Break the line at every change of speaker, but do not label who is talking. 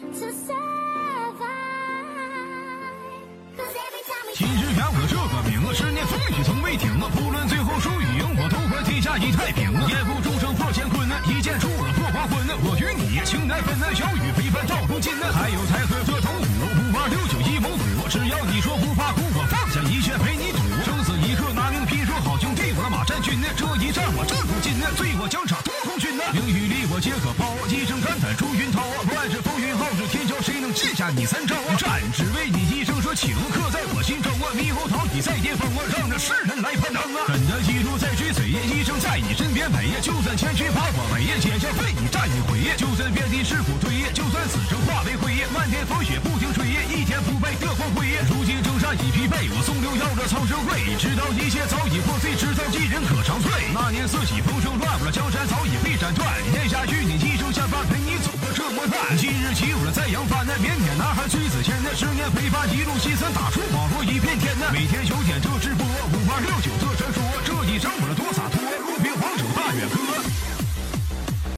今日要个这个名字，十年风雨从未停，不论最后输与赢，我都会天下一太平。夜不终生破乾坤，一剑出了破黄昏。我与你情难分，小雨陪伴到如今。还有才和这同虎，不怕六九一猛虎，只要你说不怕苦，我放下一切陪你赌。生死一刻拿命拼，说好兄弟，我的马占军。这一战我战不尽，醉我疆场多空军。名与皆可抛，一声肝胆出云涛。乱世风云浩，是天骄，谁能记下你三招？战只为你一生说情，刻在我心中。猕猴桃李在巅峰，让这世人来攀登啊！真的记住在追随，一生在你身边陪。就算千军把我围，坚强为你战一回。就算遍地是骨堆，就算死生化为灰。漫天风雪不停吹，一天不败的光辉。如今征战已疲惫，我送刘要这苍生会。知道一切早已破碎，知道一人可长醉。那年四起风声乱，我的江山早已被斩断。今日起我在扬帆那腼腆男孩崔子谦。那十年陪伴一路心酸打出网络一片天那每天九点这直播五八六九这传说这一生我多洒脱。路边王者大远哥